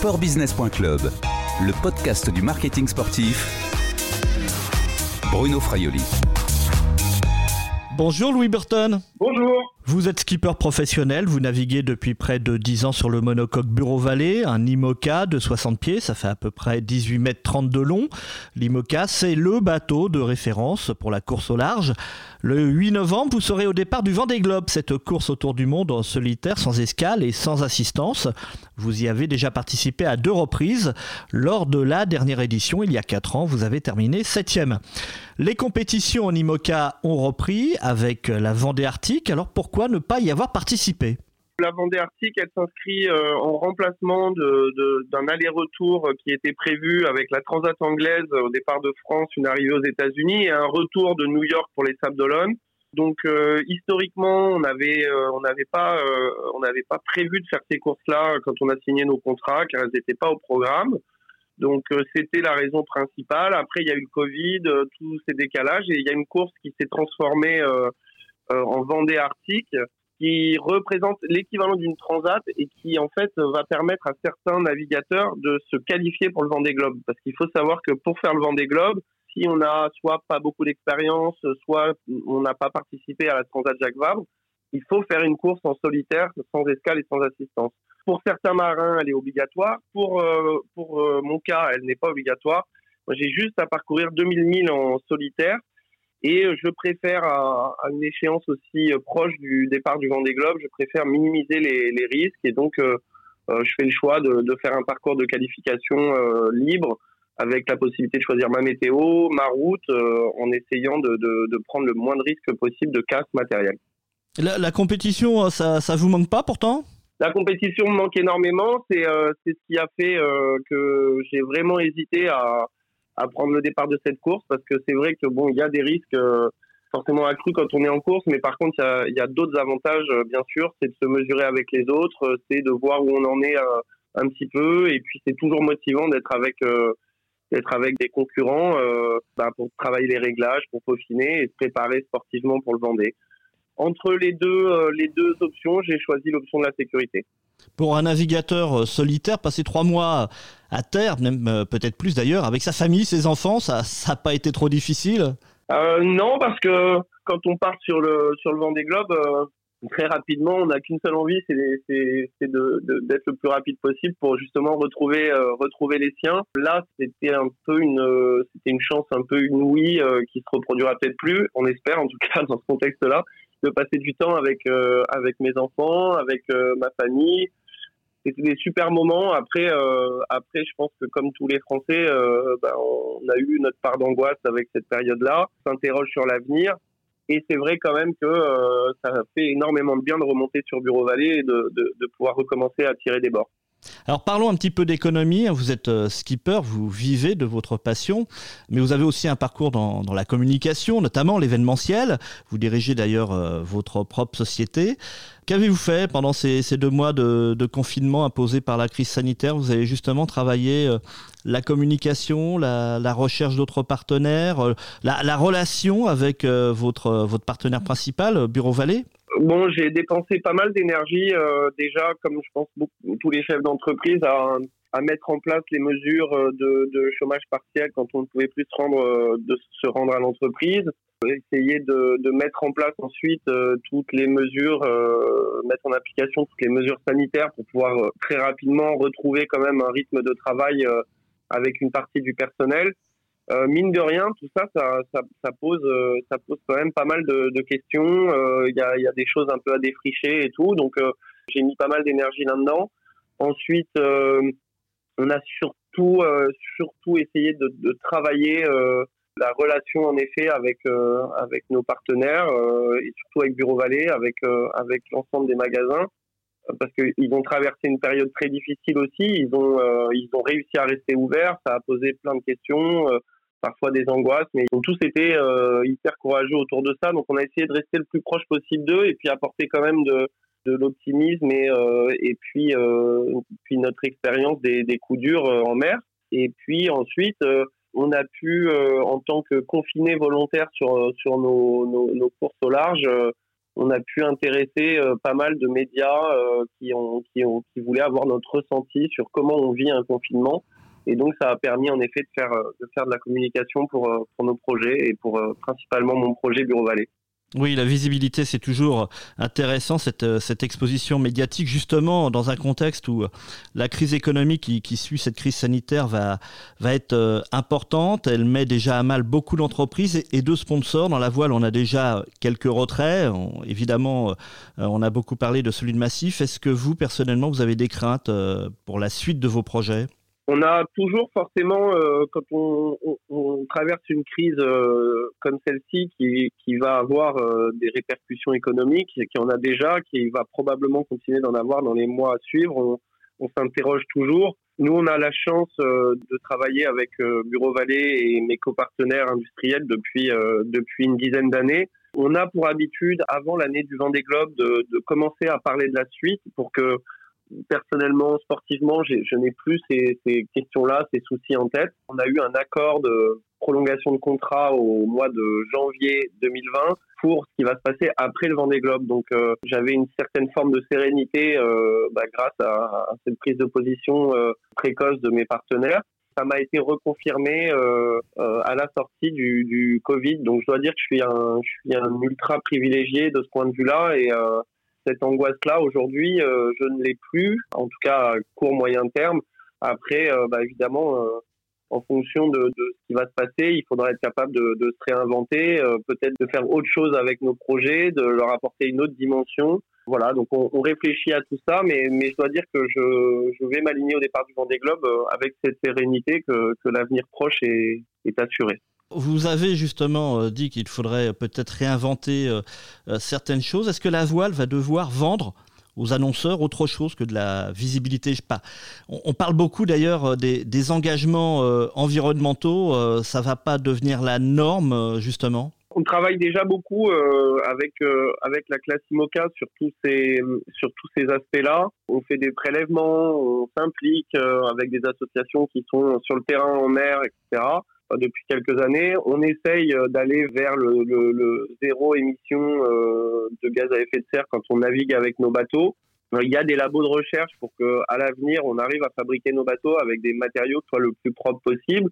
sportbusiness.club, le podcast du marketing sportif. Bruno Fraioli. Bonjour Louis Burton. Bonjour. Vous êtes skipper professionnel, vous naviguez depuis près de 10 ans sur le monocoque Bureau Vallée, un IMOCA de 60 pieds, ça fait à peu près 18 mètres 30 de long. L'IMOCA, c'est le bateau de référence pour la course au large. Le 8 novembre, vous serez au départ du Vendée Globe, cette course autour du monde en solitaire, sans escale et sans assistance. Vous y avez déjà participé à deux reprises. Lors de la dernière édition, il y a 4 ans, vous avez terminé 7 Les compétitions en IMOCA ont repris avec la Vendée Arctique. Alors pourquoi ne pas y avoir participé? La Vendée Arctique, elle s'inscrit euh, en remplacement d'un aller-retour qui était prévu avec la Transat anglaise au départ de France, une arrivée aux États-Unis et un retour de New York pour les Sables d'Olonne. Donc euh, historiquement, on n'avait euh, on n'avait pas on n'avait pas prévu de faire ces courses-là quand on a signé nos contrats car elles n'étaient pas au programme. Donc c'était la raison principale. Après il y a eu le Covid, tous ces décalages et il y a une course qui s'est transformée en Vendée Arctique qui représente l'équivalent d'une transat et qui en fait va permettre à certains navigateurs de se qualifier pour le Vendée Globe. Parce qu'il faut savoir que pour faire le Vendée Globe, si on n'a soit pas beaucoup d'expérience, soit on n'a pas participé à la Transat Jacques Vabre, il faut faire une course en solitaire, sans escale et sans assistance. Pour certains marins, elle est obligatoire. Pour, euh, pour euh, mon cas, elle n'est pas obligatoire. J'ai juste à parcourir 2000 milles en solitaire et euh, je préfère, à, une échéance aussi euh, proche du départ du Vendée Globe, je préfère minimiser les, les risques. Et donc, euh, je fais le choix de, de, faire un parcours de qualification libre avec la possibilité de choisir ma météo, ma route, en essayant de, de, de, prendre le moins de risques possible de casse matérielle. La, la compétition, ça, ça vous manque pas pourtant? La compétition me manque énormément. C'est c'est ce qui a fait que j'ai vraiment hésité à, à prendre le départ de cette course parce que c'est vrai que bon, il y a des risques euh, forcément accrus quand on est en course, mais par contre, il y a, d'autres avantages, euh, bien sûr, c'est de se mesurer avec les autres, euh, c'est de voir où on en est un petit peu, et puis c'est toujours motivant d'être avec d'être avec des concurrents bah, pour travailler les réglages, pour peaufiner et se préparer sportivement pour le Vendée. Entre les deux, les deux options, j'ai choisi l'option de la sécurité. Pour un navigateur solitaire, passer trois mois à terre, même euh, peut-être plus d'ailleurs, avec sa famille, ses enfants, ça n'a pas été trop difficile? Euh, Non, parce que quand on part sur le, sur le Vendée Globe, euh, très rapidement, on n'a qu'une seule envie, c'est d'être le plus rapide possible pour justement retrouver, retrouver les siens. Là, c'était un peu une, c'était une chance un peu inouïe qui se reproduira peut-être plus, on espère en tout cas dans ce contexte-là, de passer du temps avec, avec mes enfants, avec ma famille, c'était des super moments. Après, euh, après, je pense que comme tous les Français, euh, ben, on a eu notre part d'angoisse avec cette période-là. S'interroge sur l'avenir. Et c'est vrai quand même que euh, ça fait énormément de bien de remonter sur Bureau Vallée et de, de, de pouvoir recommencer à tirer des bords. Alors parlons un petit peu d'économie. Vous êtes euh, skipper, vous vivez de votre passion, mais vous avez aussi un parcours dans, la communication, notamment l'événementiel. Vous dirigez d'ailleurs euh, votre propre société. Qu'avez-vous fait pendant ces, deux mois de, confinement imposés par la crise sanitaire? Vous avez justement travaillé euh, la communication, la, recherche d'autres partenaires, la, relation avec votre, votre partenaire principal, Bureau Vallée? Bon, j'ai dépensé pas mal d'énergie euh, déjà, comme je pense beaucoup, tous les chefs d'entreprise, à, à, mettre en place les mesures euh, de, de, chômage partiel quand on ne pouvait plus se rendre, euh, de se rendre à l'entreprise. Essayer de, de, mettre en place ensuite toutes les mesures, mettre en application toutes les mesures sanitaires pour pouvoir très rapidement retrouver quand même un rythme de travail avec une partie du personnel. Euh, mine de rien, tout ça, ça, pose, euh, ça pose quand même pas mal de, questions. Euh, il y, a, des choses un peu à défricher et tout. Donc, j'ai mis pas mal d'énergie là-dedans. Ensuite, on a surtout, surtout essayé de, de travailler la relation en effet avec avec nos partenaires et surtout avec Bureau Vallée, avec avec l'ensemble des magasins parce qu'ils ont traversé une période très difficile aussi. Ils ont, ils ont réussi à rester ouverts. Ça a posé plein de questions parfois des angoisses, mais ils ont tous été euh, hyper courageux autour de ça. Donc on a essayé de rester le plus proche possible d'eux et puis apporter quand même de, de l'optimisme et, euh, et puis, euh, puis notre expérience des, des coups durs en mer. Et puis ensuite, on a pu, en tant que confinés volontaires sur, sur nos, nos, nos, courses au large, on a pu intéresser pas mal de médias qui, ont, qui, ont, qui voulaient avoir notre ressenti sur comment on vit un confinement. Et donc, ça a permis en effet de faire, de, faire de la communication pour, pour nos projets et pour principalement mon projet Bureau Vallée. Oui, la visibilité, c'est toujours intéressant, cette, euh, exposition médiatique, justement, dans un contexte où euh, la crise économique qui, suit cette crise sanitaire va, être euh, importante. Elle met déjà à mal beaucoup d'entreprises et, de sponsors. Dans la voile, on a déjà quelques retraits. évidemment, on a beaucoup parlé de celui de Massif. Est-ce que vous, personnellement, vous avez des craintes pour la suite de vos projets? On a toujours forcément, euh, quand on, traverse une crise euh, comme celle-ci, qui, va avoir euh, des répercussions économiques, qui en a déjà, qui va probablement continuer d'en avoir dans les mois à suivre, on, s'interroge toujours. Nous, on a la chance de travailler avec Bureau Vallée et mes copartenaires industriels depuis, depuis une dizaine d'années. On a pour habitude, avant l'année du Vendée Globe, de commencer à parler de la suite pour que personnellement, sportivement, je n'ai plus ces, questions-là, ces soucis en tête. On a eu un accord de prolongation de contrat au mois de janvier 2020 pour ce qui va se passer après le Vendée Globe. Donc euh, j'avais une certaine forme de sérénité euh, bah, grâce à, cette prise de position euh, précoce de mes partenaires. Ça m'a été reconfirmé à la sortie du, du, Covid. Donc je dois dire que je suis un, je suis un ultra privilégié de ce point de vue-là et cette angoisse-là, aujourd'hui, euh, je ne l'ai plus, en tout cas à court moyen terme. Après, euh, bah, évidemment, euh, en fonction de, ce qui va se passer, il faudra être capable de, se réinventer, peut-être de faire autre chose avec nos projets, de leur apporter une autre dimension. Voilà, donc on, réfléchit à tout ça, mais, mais je dois dire que je, vais m'aligner au départ du Vendée Globe avec cette sérénité que, l'avenir proche est assuré. Vous avez justement euh, dit qu'il faudrait peut-être réinventer euh, euh, certaines choses. Est-ce que la voile va devoir vendre aux annonceurs autre chose que de la visibilité? Je pas. On, parle beaucoup d'ailleurs des, engagements environnementaux. ça va pas devenir la norme justement? On travaille déjà beaucoup avec avec la classe IMOCA sur tous ces sur tous ces aspects-là. On fait des prélèvements, on s'implique avec des associations qui sont sur le terrain en mer, etc depuis quelques années. On essaye euh, d'aller vers le, zéro émission euh, de gaz à effet de serre quand on navigue avec nos bateaux. Il y a des labos de recherche pour que, à l'avenir, on arrive à fabriquer nos bateaux avec des matériaux qui soient le plus propre possible.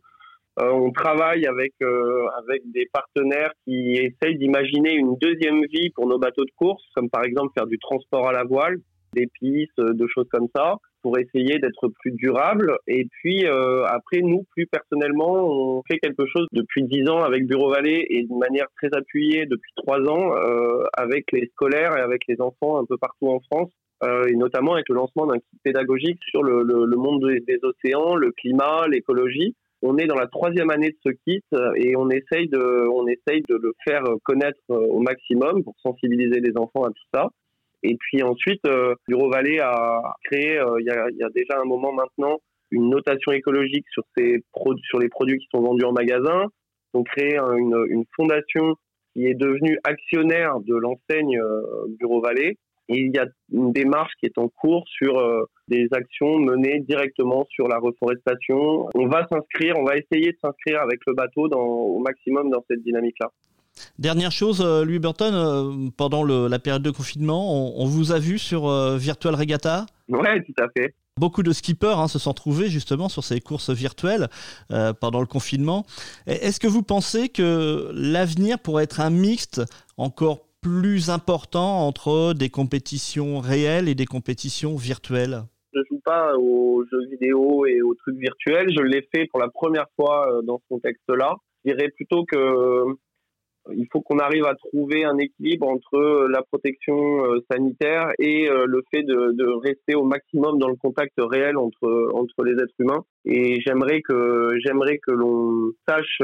Euh, on travaille avec avec des partenaires qui essayent d'imaginer une deuxième vie pour nos bateaux de course, comme par exemple faire du transport à la voile, des pistes, de choses comme ça pour essayer d'être plus durable. Et puis euh, après, nous, plus personnellement, on fait quelque chose depuis dix ans avec Bureau Vallée et de manière très appuyée depuis trois ans euh, avec les scolaires et avec les enfants un peu partout en France. Euh, et notamment avec le lancement d'un kit pédagogique sur le, le, le monde des, des, océans, le climat, l'écologie. On est dans la troisième année de ce kit et on essaye de, on essaye de le faire connaître au maximum pour sensibiliser les enfants à tout ça. Et puis ensuite, euh, Bureau Vallée a créé, euh, il y, a, déjà un moment maintenant, une notation écologique sur, sur les produits qui sont vendus en magasin. On créé une, fondation qui est devenue actionnaire de l'enseigne euh, Bureau Vallée. Et il y a une démarche qui est en cours sur des actions menées directement sur la reforestation. On va s'inscrire, on va essayer de s'inscrire avec le bateau au maximum dans cette dynamique-là. Dernière chose, euh, Louis Burton, euh, pendant la période de confinement, on, vous a vu sur euh, Virtual Regatta Oui, tout à fait. Beaucoup de skippers hein, se sont trouvés justement sur ces courses virtuelles pendant le confinement. Est-ce que vous pensez que l'avenir pourrait être un mixte encore plus important entre des compétitions réelles et des compétitions virtuelles? Je joue pas aux jeux vidéo et aux trucs virtuels. Je l'ai fait pour la première fois dans ce contexte-là. Je dirais plutôt que il faut qu'on arrive à trouver un équilibre entre euh, la protection euh, sanitaire et euh, le fait de, de, rester au maximum dans le contact réel entre entre les êtres humains. Et j'aimerais que j'aimerais que l'on sache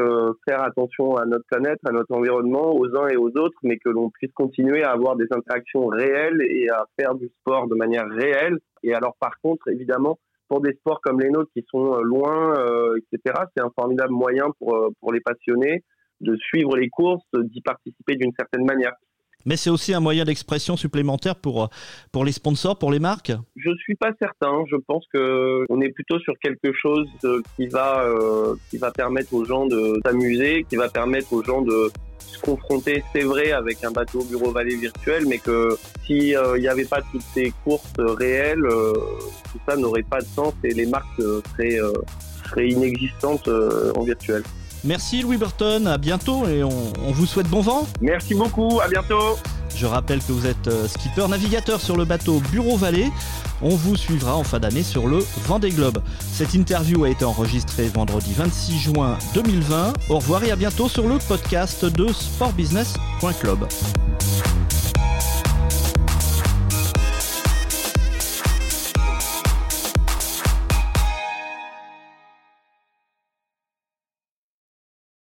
faire attention à notre planète, à notre environnement, aux uns et aux autres, mais que l'on puisse continuer à avoir des interactions réelles et à faire du sport de manière réelle. Et alors par contre, évidemment, pour des sports comme les nôtres qui sont loin, etc., c'est un formidable moyen pour pour les passionnés de suivre les courses, d'y participer d'une certaine manière. Mais c'est aussi un moyen d'expression supplémentaire pour, pour les sponsors, pour les marques? Je ne suis pas certain. Je pense qu'on est plutôt sur quelque chose qui va, euh, qui va permettre aux gens de s'amuser, qui va permettre aux gens de se confronter, c'est vrai, avec un bateau bureau vallée virtuel, mais que s'il euh, n'y avait pas toutes ces courses réelles, euh, tout ça n'aurait pas de sens et les marques seraient, seraient inexistantes en virtuel. Merci Louis Burton, à bientôt et on, vous souhaite bon vent. Merci beaucoup, à bientôt. Je rappelle que vous êtes euh, skipper navigateur sur le bateau Bureau Vallée. On vous suivra en fin d'année sur le Vendée Globe. Cette interview a été enregistrée vendredi 26 juin 2020. Au revoir et à bientôt sur le podcast de sportbusiness.club.